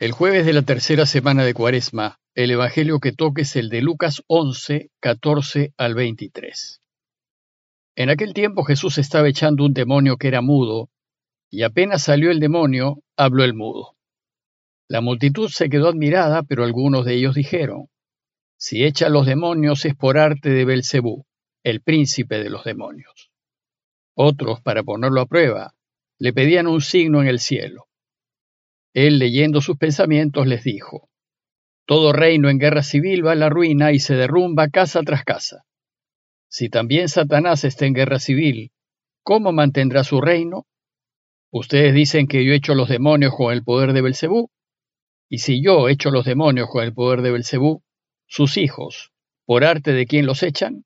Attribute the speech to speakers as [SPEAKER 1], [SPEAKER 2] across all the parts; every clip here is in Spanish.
[SPEAKER 1] El jueves de la tercera semana de Cuaresma, el Evangelio que toque es el de Lucas 11, 14 al 23. En aquel tiempo Jesús estaba echando un demonio que era mudo, y apenas salió el demonio, habló el mudo. La multitud se quedó admirada, pero algunos de ellos dijeron: Si echa los demonios es por arte de Belcebú, el príncipe de los demonios. Otros, para ponerlo a prueba, le pedían un signo en el cielo. Él, leyendo sus pensamientos, les dijo, Todo reino en guerra civil va a la ruina y se derrumba casa tras casa. Si también Satanás está en guerra civil, ¿cómo mantendrá su reino? Ustedes dicen que yo echo los demonios con el poder de Belcebú. Y si yo echo los demonios con el poder de Belcebú, sus hijos, ¿por arte de quién los echan?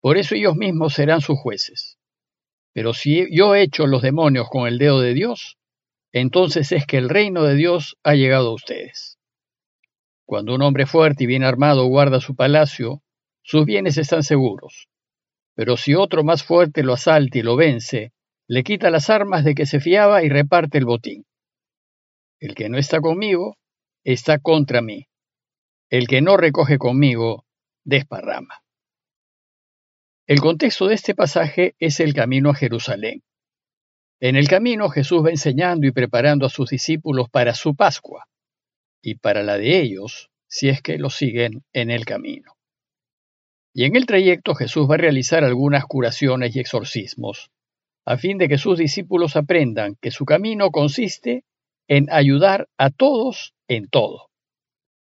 [SPEAKER 1] Por eso ellos mismos serán sus jueces. Pero si yo echo los demonios con el dedo de Dios, entonces es que el reino de Dios ha llegado a ustedes. Cuando un hombre fuerte y bien armado guarda su palacio, sus bienes están seguros. Pero si otro más fuerte lo asalta y lo vence, le quita las armas de que se fiaba y reparte el botín. El que no está conmigo, está contra mí. El que no recoge conmigo, desparrama. El contexto de este pasaje es el camino a Jerusalén. En el camino Jesús va enseñando y preparando a sus discípulos para su Pascua y para la de ellos si es que lo siguen en el camino. Y en el trayecto Jesús va a realizar algunas curaciones y exorcismos, a fin de que sus discípulos aprendan que su camino consiste en ayudar a todos en todo,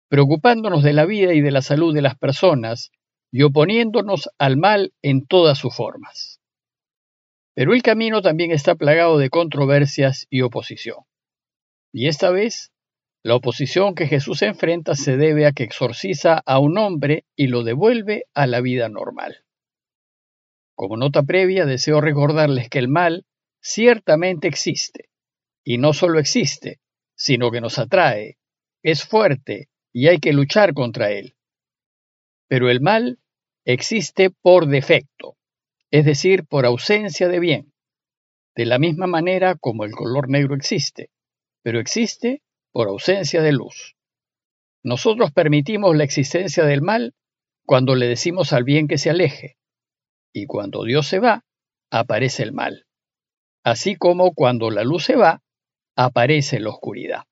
[SPEAKER 1] preocupándonos de la vida y de la salud de las personas y oponiéndonos al mal en todas sus formas. Pero el camino también está plagado de controversias y oposición. Y esta vez, la oposición que Jesús enfrenta se debe a que exorciza a un hombre y lo devuelve a la vida normal. Como nota previa, deseo recordarles que el mal ciertamente existe, y no solo existe, sino que nos atrae, es fuerte y hay que luchar contra él. Pero el mal existe por defecto es decir, por ausencia de bien, de la misma manera como el color negro existe, pero existe por ausencia de luz. Nosotros permitimos la existencia del mal cuando le decimos al bien que se aleje, y cuando Dios se va, aparece el mal, así como cuando la luz se va, aparece la oscuridad.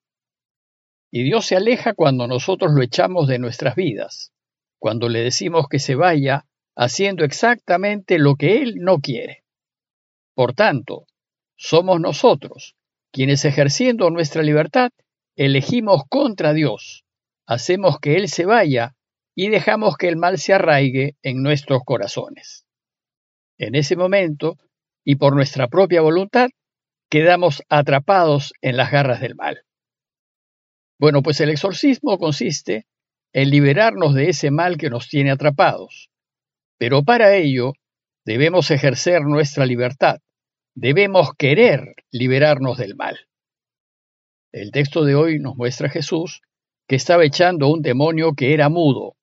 [SPEAKER 1] Y Dios se aleja cuando nosotros lo echamos de nuestras vidas, cuando le decimos que se vaya haciendo exactamente lo que Él no quiere. Por tanto, somos nosotros quienes ejerciendo nuestra libertad elegimos contra Dios, hacemos que Él se vaya y dejamos que el mal se arraigue en nuestros corazones. En ese momento, y por nuestra propia voluntad, quedamos atrapados en las garras del mal. Bueno, pues el exorcismo consiste en liberarnos de ese mal que nos tiene atrapados, pero para ello debemos ejercer nuestra libertad, debemos querer liberarnos del mal. El texto de hoy nos muestra a Jesús que estaba echando un demonio que era mudo,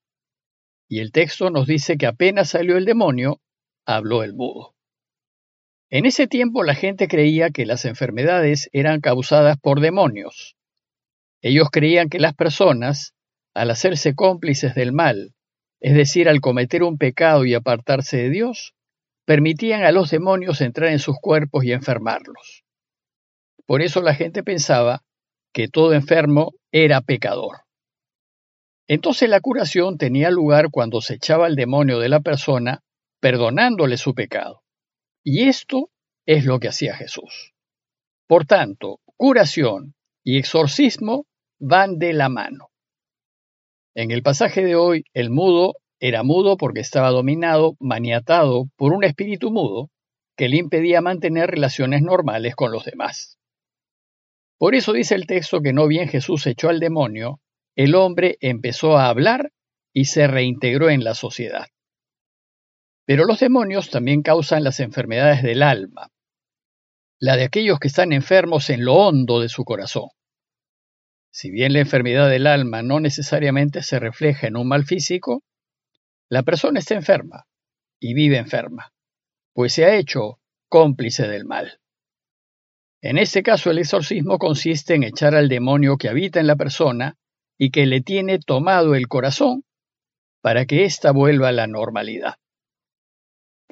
[SPEAKER 1] y el texto nos dice que apenas salió el demonio, habló el mudo. En ese tiempo la gente creía que las enfermedades eran causadas por demonios. Ellos creían que las personas, al hacerse cómplices del mal, es decir, al cometer un pecado y apartarse de Dios, permitían a los demonios entrar en sus cuerpos y enfermarlos. Por eso la gente pensaba que todo enfermo era pecador. Entonces la curación tenía lugar cuando se echaba el demonio de la persona, perdonándole su pecado. Y esto es lo que hacía Jesús. Por tanto, curación y exorcismo van de la mano. En el pasaje de hoy, el mudo era mudo porque estaba dominado, maniatado por un espíritu mudo que le impedía mantener relaciones normales con los demás. Por eso dice el texto que no bien Jesús echó al demonio, el hombre empezó a hablar y se reintegró en la sociedad. Pero los demonios también causan las enfermedades del alma, la de aquellos que están enfermos en lo hondo de su corazón. Si bien la enfermedad del alma no necesariamente se refleja en un mal físico, la persona está enferma y vive enferma, pues se ha hecho cómplice del mal. En este caso, el exorcismo consiste en echar al demonio que habita en la persona y que le tiene tomado el corazón para que ésta vuelva a la normalidad.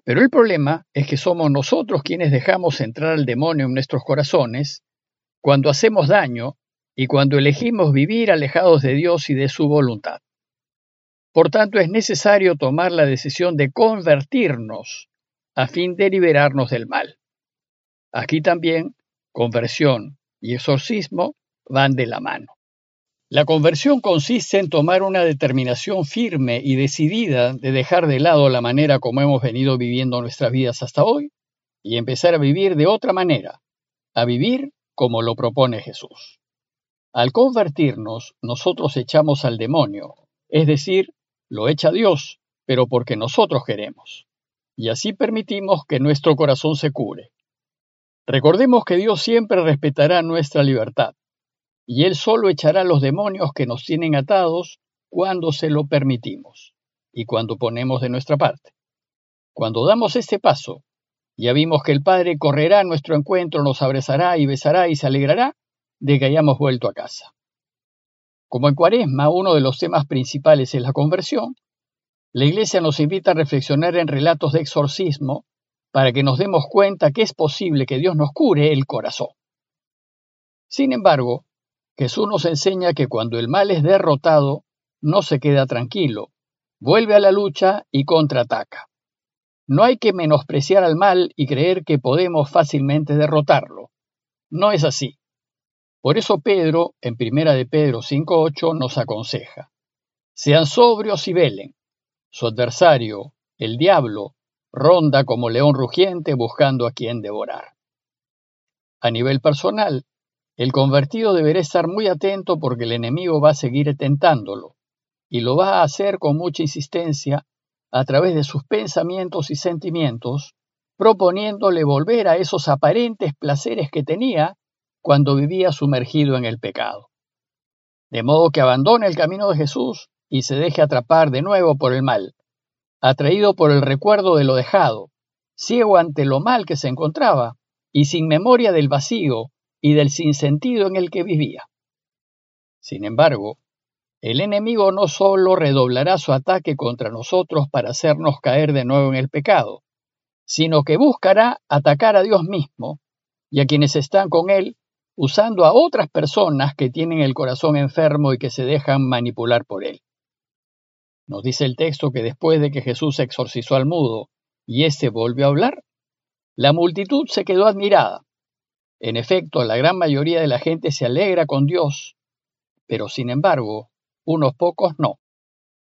[SPEAKER 1] Pero el problema es que somos nosotros quienes dejamos entrar al demonio en nuestros corazones cuando hacemos daño y cuando elegimos vivir alejados de Dios y de su voluntad. Por tanto, es necesario tomar la decisión de convertirnos a fin de liberarnos del mal. Aquí también conversión y exorcismo van de la mano. La conversión consiste en tomar una determinación firme y decidida de dejar de lado la manera como hemos venido viviendo nuestras vidas hasta hoy y empezar a vivir de otra manera, a vivir como lo propone Jesús. Al convertirnos, nosotros echamos al demonio, es decir, lo echa Dios, pero porque nosotros queremos. Y así permitimos que nuestro corazón se cure. Recordemos que Dios siempre respetará nuestra libertad y Él solo echará los demonios que nos tienen atados cuando se lo permitimos y cuando ponemos de nuestra parte. Cuando damos este paso, ya vimos que el Padre correrá a nuestro encuentro, nos abrazará y besará y se alegrará de que hayamos vuelto a casa. Como en Cuaresma uno de los temas principales es la conversión, la Iglesia nos invita a reflexionar en relatos de exorcismo para que nos demos cuenta que es posible que Dios nos cure el corazón. Sin embargo, Jesús nos enseña que cuando el mal es derrotado, no se queda tranquilo, vuelve a la lucha y contraataca. No hay que menospreciar al mal y creer que podemos fácilmente derrotarlo. No es así. Por eso Pedro, en primera de Pedro 5.8, nos aconseja, sean sobrios y velen. Su adversario, el diablo, ronda como león rugiente buscando a quien devorar. A nivel personal, el convertido deberá estar muy atento porque el enemigo va a seguir tentándolo, y lo va a hacer con mucha insistencia a través de sus pensamientos y sentimientos, proponiéndole volver a esos aparentes placeres que tenía cuando vivía sumergido en el pecado. De modo que abandone el camino de Jesús y se deje atrapar de nuevo por el mal, atraído por el recuerdo de lo dejado, ciego ante lo mal que se encontraba y sin memoria del vacío y del sinsentido en el que vivía. Sin embargo, el enemigo no solo redoblará su ataque contra nosotros para hacernos caer de nuevo en el pecado, sino que buscará atacar a Dios mismo y a quienes están con él, usando a otras personas que tienen el corazón enfermo y que se dejan manipular por él. Nos dice el texto que después de que Jesús exorcizó al mudo y éste volvió a hablar, la multitud se quedó admirada en efecto, la gran mayoría de la gente se alegra con Dios, pero sin embargo, unos pocos no.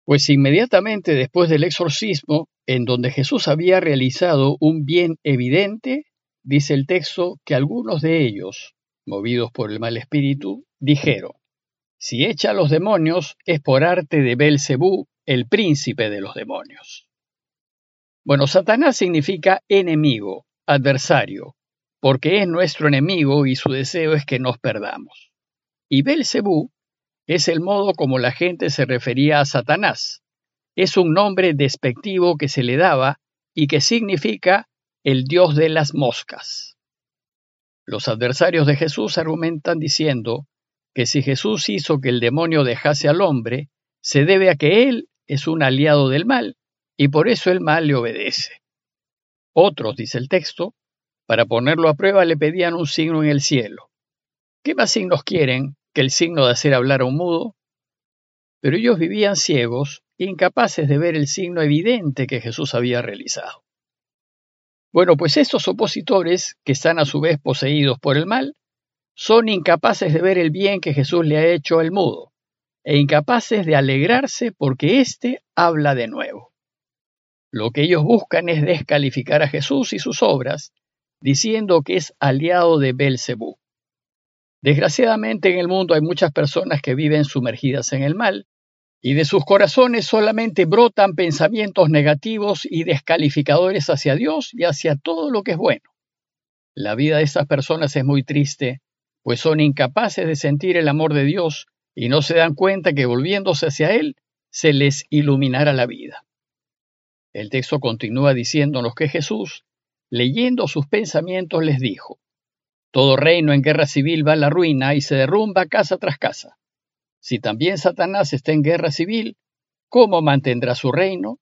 [SPEAKER 1] Pues inmediatamente después del exorcismo, en donde Jesús había realizado un bien evidente, dice el texto que algunos de ellos, movidos por el mal espíritu, dijeron, si echa a los demonios es por arte de Belcebú, el príncipe de los demonios. Bueno, Satanás significa enemigo, adversario, porque es nuestro enemigo y su deseo es que nos perdamos. Y Belcebú es el modo como la gente se refería a Satanás. Es un nombre despectivo que se le daba y que significa el dios de las moscas. Los adversarios de Jesús argumentan diciendo que si Jesús hizo que el demonio dejase al hombre, se debe a que él es un aliado del mal, y por eso el mal le obedece. Otros, dice el texto, para ponerlo a prueba le pedían un signo en el cielo. ¿Qué más signos quieren que el signo de hacer hablar a un mudo? Pero ellos vivían ciegos, incapaces de ver el signo evidente que Jesús había realizado. Bueno, pues estos opositores, que están a su vez poseídos por el mal, son incapaces de ver el bien que Jesús le ha hecho al mudo, e incapaces de alegrarse porque éste habla de nuevo. Lo que ellos buscan es descalificar a Jesús y sus obras, diciendo que es aliado de Belcebú. Desgraciadamente en el mundo hay muchas personas que viven sumergidas en el mal, y de sus corazones solamente brotan pensamientos negativos y descalificadores hacia Dios y hacia todo lo que es bueno. La vida de estas personas es muy triste, pues son incapaces de sentir el amor de Dios y no se dan cuenta que volviéndose hacia Él se les iluminará la vida. El texto continúa diciéndonos que Jesús leyendo sus pensamientos, les dijo, Todo reino en guerra civil va a la ruina y se derrumba casa tras casa. Si también Satanás está en guerra civil, ¿cómo mantendrá su reino?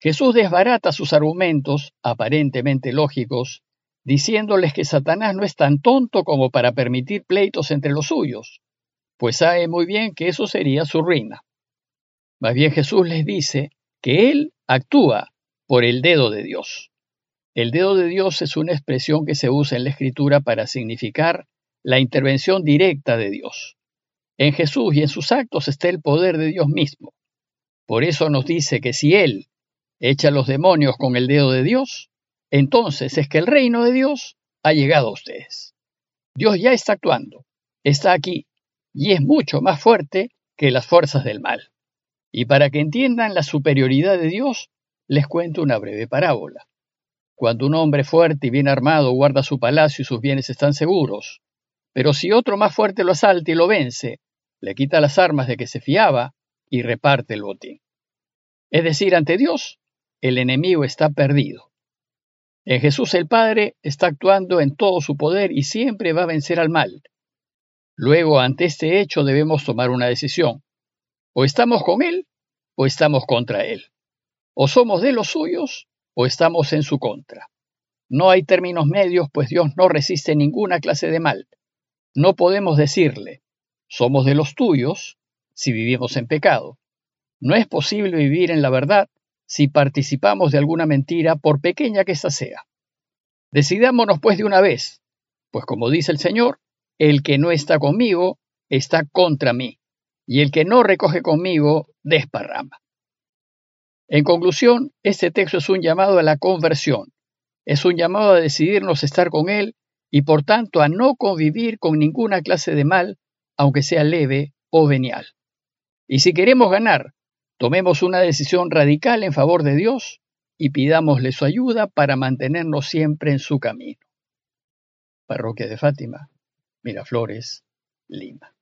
[SPEAKER 1] Jesús desbarata sus argumentos, aparentemente lógicos, diciéndoles que Satanás no es tan tonto como para permitir pleitos entre los suyos, pues sabe muy bien que eso sería su ruina. Más bien Jesús les dice que Él actúa por el dedo de Dios. El dedo de Dios es una expresión que se usa en la Escritura para significar la intervención directa de Dios. En Jesús y en sus actos está el poder de Dios mismo. Por eso nos dice que si Él echa los demonios con el dedo de Dios, entonces es que el reino de Dios ha llegado a ustedes. Dios ya está actuando, está aquí, y es mucho más fuerte que las fuerzas del mal. Y para que entiendan la superioridad de Dios, les cuento una breve parábola. Cuando un hombre fuerte y bien armado guarda su palacio y sus bienes están seguros, pero si otro más fuerte lo asalta y lo vence, le quita las armas de que se fiaba y reparte el botín. Es decir, ante Dios, el enemigo está perdido. En Jesús el Padre está actuando en todo su poder y siempre va a vencer al mal. Luego, ante este hecho, debemos tomar una decisión. O estamos con Él o estamos contra Él. O somos de los suyos o estamos en su contra. No hay términos medios, pues Dios no resiste ninguna clase de mal. No podemos decirle, somos de los tuyos, si vivimos en pecado. No es posible vivir en la verdad si participamos de alguna mentira, por pequeña que ésta sea. Decidámonos pues de una vez, pues como dice el Señor, el que no está conmigo está contra mí, y el que no recoge conmigo desparrama. En conclusión, este texto es un llamado a la conversión, es un llamado a decidirnos estar con Él y por tanto a no convivir con ninguna clase de mal, aunque sea leve o venial. Y si queremos ganar, tomemos una decisión radical en favor de Dios y pidámosle su ayuda para mantenernos siempre en su camino. Parroquia de Fátima, Miraflores, Lima.